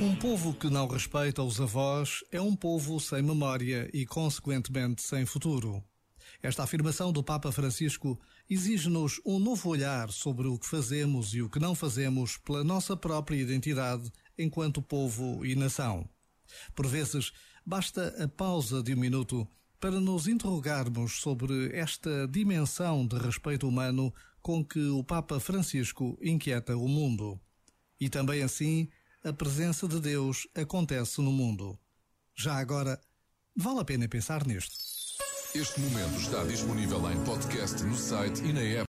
Um povo que não respeita os avós é um povo sem memória e, consequentemente, sem futuro. Esta afirmação do Papa Francisco exige-nos um novo olhar sobre o que fazemos e o que não fazemos pela nossa própria identidade enquanto povo e nação. Por vezes, basta a pausa de um minuto para nos interrogarmos sobre esta dimensão de respeito humano com que o Papa Francisco inquieta o mundo. E também assim, a presença de Deus acontece no mundo. Já agora, vale a pena pensar nisto. Este momento está disponível em podcast no site e na app.